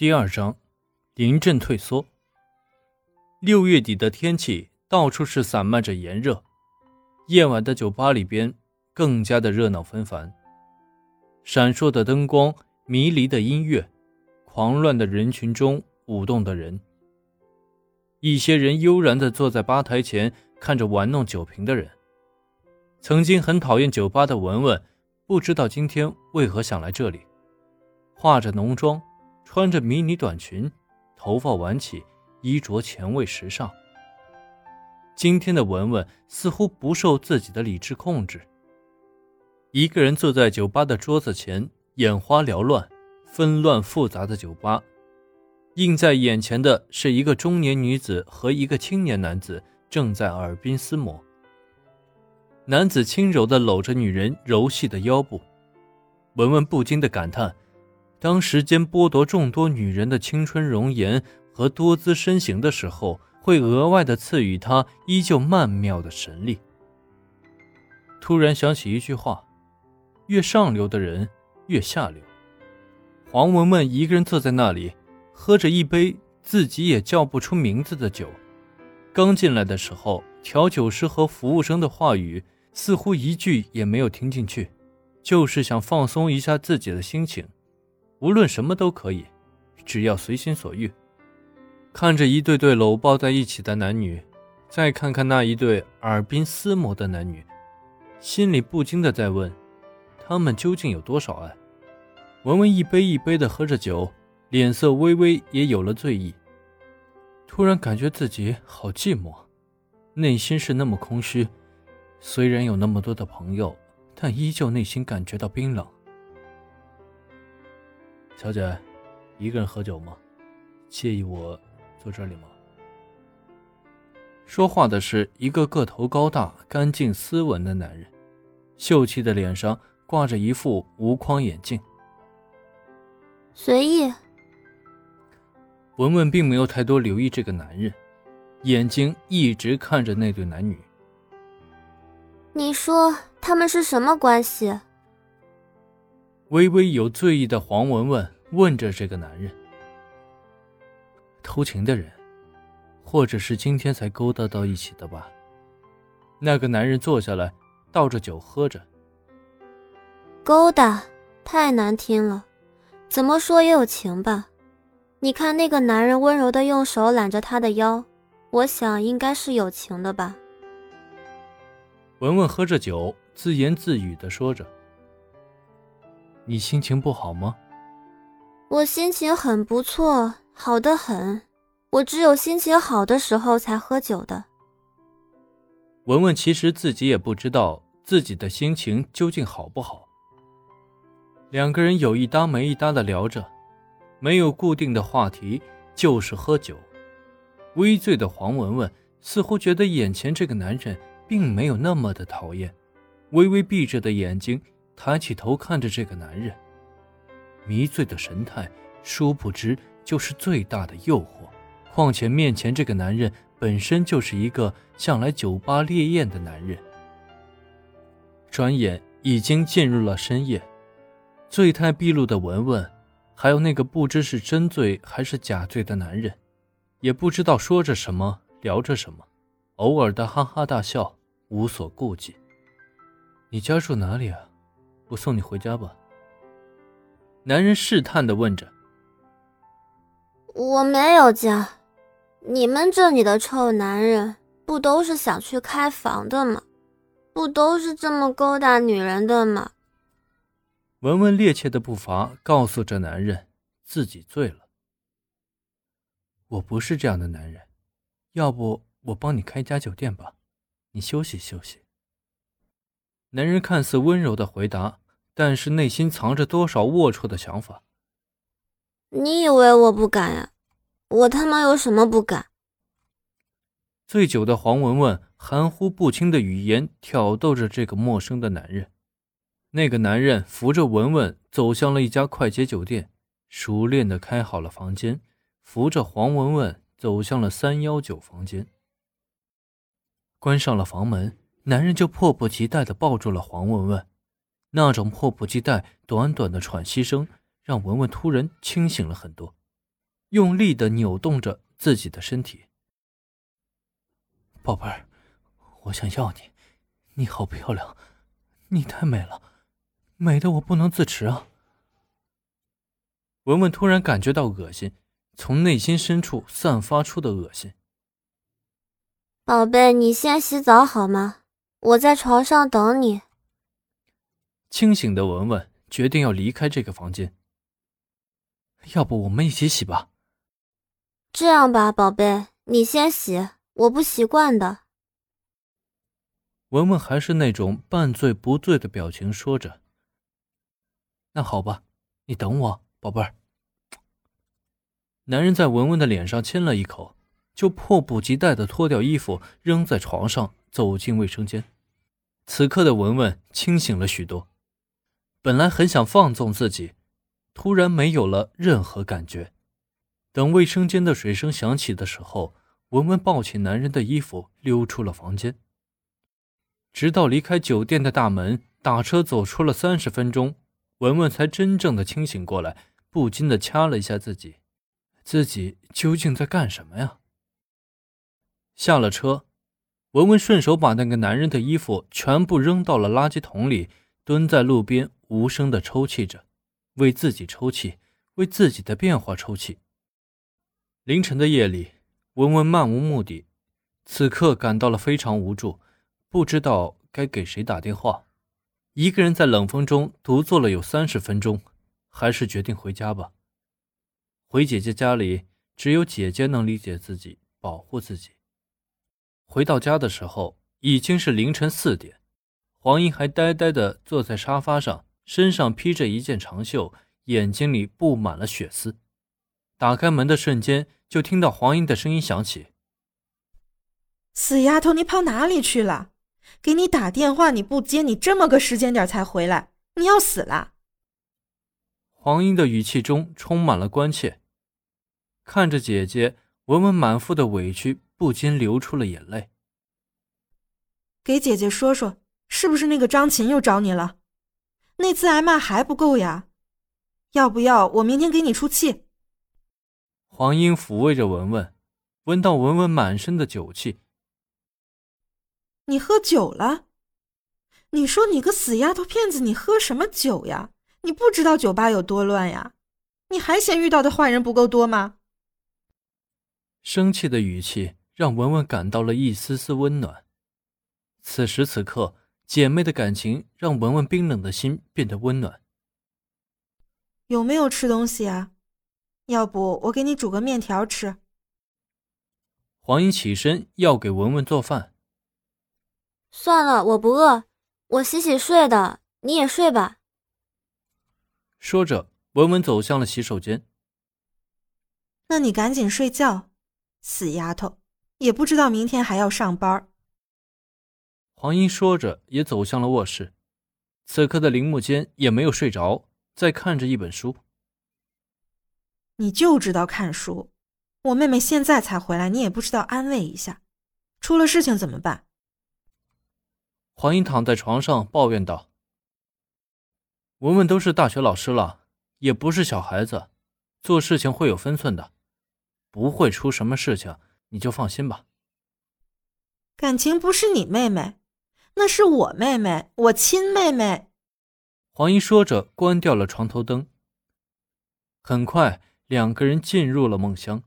第二章，临阵退缩。六月底的天气，到处是散漫着炎热。夜晚的酒吧里边更加的热闹纷繁，闪烁的灯光，迷离的音乐，狂乱的人群中舞动的人。一些人悠然的坐在吧台前，看着玩弄酒瓶的人。曾经很讨厌酒吧的文文，不知道今天为何想来这里，化着浓妆。穿着迷你短裙，头发挽起，衣着前卫时尚。今天的文文似乎不受自己的理智控制，一个人坐在酒吧的桌子前，眼花缭乱、纷乱复杂的酒吧，映在眼前的是一个中年女子和一个青年男子正在耳鬓厮磨。男子轻柔地搂着女人柔细的腰部，文文不禁的感叹。当时间剥夺众多女人的青春容颜和多姿身形的时候，会额外的赐予她依旧曼妙的神力。突然想起一句话：越上流的人越下流。黄文文一个人坐在那里，喝着一杯自己也叫不出名字的酒。刚进来的时候，调酒师和服务生的话语似乎一句也没有听进去，就是想放松一下自己的心情。无论什么都可以，只要随心所欲。看着一对对搂抱在一起的男女，再看看那一对耳鬓厮磨的男女，心里不禁的在问：他们究竟有多少爱？文文一杯一杯的喝着酒，脸色微微也有了醉意。突然感觉自己好寂寞，内心是那么空虚。虽然有那么多的朋友，但依旧内心感觉到冰冷。小姐，一个人喝酒吗？介意我坐这里吗？说话的是一个个头高大、干净斯文的男人，秀气的脸上挂着一副无框眼镜。随意。文文并没有太多留意这个男人，眼睛一直看着那对男女。你说他们是什么关系？微微有醉意的黄文文问着这个男人：“偷情的人，或者是今天才勾搭到一起的吧？”那个男人坐下来，倒着酒喝着。勾搭太难听了，怎么说也有情吧？你看那个男人温柔的用手揽着她的腰，我想应该是有情的吧。文文喝着酒，自言自语的说着。你心情不好吗？我心情很不错，好的很。我只有心情好的时候才喝酒的。文文其实自己也不知道自己的心情究竟好不好。两个人有一搭没一搭的聊着，没有固定的话题，就是喝酒。微醉的黄文文似乎觉得眼前这个男人并没有那么的讨厌，微微闭着的眼睛。抬起头看着这个男人，迷醉的神态，殊不知就是最大的诱惑。况且面前这个男人本身就是一个向来酒吧烈焰的男人。转眼已经进入了深夜，醉态毕露的文文，还有那个不知是真醉还是假醉的男人，也不知道说着什么，聊着什么，偶尔的哈哈大笑，无所顾忌。你家住哪里啊？我送你回家吧。男人试探的问着。我没有家，你们这里的臭男人不都是想去开房的吗？不都是这么勾搭女人的吗？文文趔趄的步伐告诉这男人，自己醉了。我不是这样的男人，要不我帮你开家酒店吧，你休息休息。男人看似温柔的回答。但是内心藏着多少龌龊的想法？你以为我不敢呀？我他妈有什么不敢？醉酒的黄文文含糊不清的语言挑逗着这个陌生的男人。那个男人扶着文文走向了一家快捷酒店，熟练的开好了房间，扶着黄文文走向了三幺九房间。关上了房门，男人就迫不及待的抱住了黄文文。那种迫不及待、短短的喘息声，让文文突然清醒了很多。用力的扭动着自己的身体。宝贝儿，我想要你，你好漂亮，你太美了，美的我不能自持啊！文文突然感觉到恶心，从内心深处散发出的恶心。宝贝，你先洗澡好吗？我在床上等你。清醒的文文决定要离开这个房间。要不我们一起洗吧？这样吧，宝贝，你先洗，我不习惯的。文文还是那种半醉不醉的表情，说着：“那好吧，你等我，宝贝儿。”男人在文文的脸上亲了一口，就迫不及待的脱掉衣服，扔在床上，走进卫生间。此刻的文文清醒了许多，本来很想放纵自己，突然没有了任何感觉。等卫生间的水声响起的时候，文文抱起男人的衣服，溜出了房间。直到离开酒店的大门，打车走出了三十分钟，文文才真正的清醒过来，不禁的掐了一下自己。自己究竟在干什么呀？下了车，文文顺手把那个男人的衣服全部扔到了垃圾桶里，蹲在路边无声的抽泣着，为自己抽泣，为自己的变化抽泣。凌晨的夜里，文文漫无目的，此刻感到了非常无助，不知道该给谁打电话。一个人在冷风中独坐了有三十分钟，还是决定回家吧。回姐姐家里，只有姐姐能理解自己，保护自己。回到家的时候，已经是凌晨四点。黄英还呆呆地坐在沙发上，身上披着一件长袖，眼睛里布满了血丝。打开门的瞬间，就听到黄英的声音响起：“死丫头，你跑哪里去了？给你打电话你不接，你这么个时间点才回来，你要死了！”黄英的语气中充满了关切，看着姐姐，文文满腹的委屈不禁流出了眼泪。给姐姐说说，是不是那个张琴又找你了？那次挨骂还不够呀？要不要我明天给你出气？黄英抚慰着文文，闻到文文满身的酒气。你喝酒了？你说你个死丫头片子，你喝什么酒呀？你不知道酒吧有多乱呀？你还嫌遇到的坏人不够多吗？生气的语气让文文感到了一丝丝温暖。此时此刻，姐妹的感情让文文冰冷的心变得温暖。有没有吃东西啊？要不我给你煮个面条吃。黄英起身要给文文做饭。算了，我不饿，我洗洗睡的，你也睡吧。说着，文文走向了洗手间。那你赶紧睡觉，死丫头，也不知道明天还要上班。黄英说着，也走向了卧室。此刻的林木间也没有睡着，在看着一本书。你就知道看书，我妹妹现在才回来，你也不知道安慰一下，出了事情怎么办？黄英躺在床上抱怨道。文文都是大学老师了，也不是小孩子，做事情会有分寸的，不会出什么事情，你就放心吧。感情不是你妹妹，那是我妹妹，我亲妹妹。黄英说着，关掉了床头灯。很快，两个人进入了梦乡。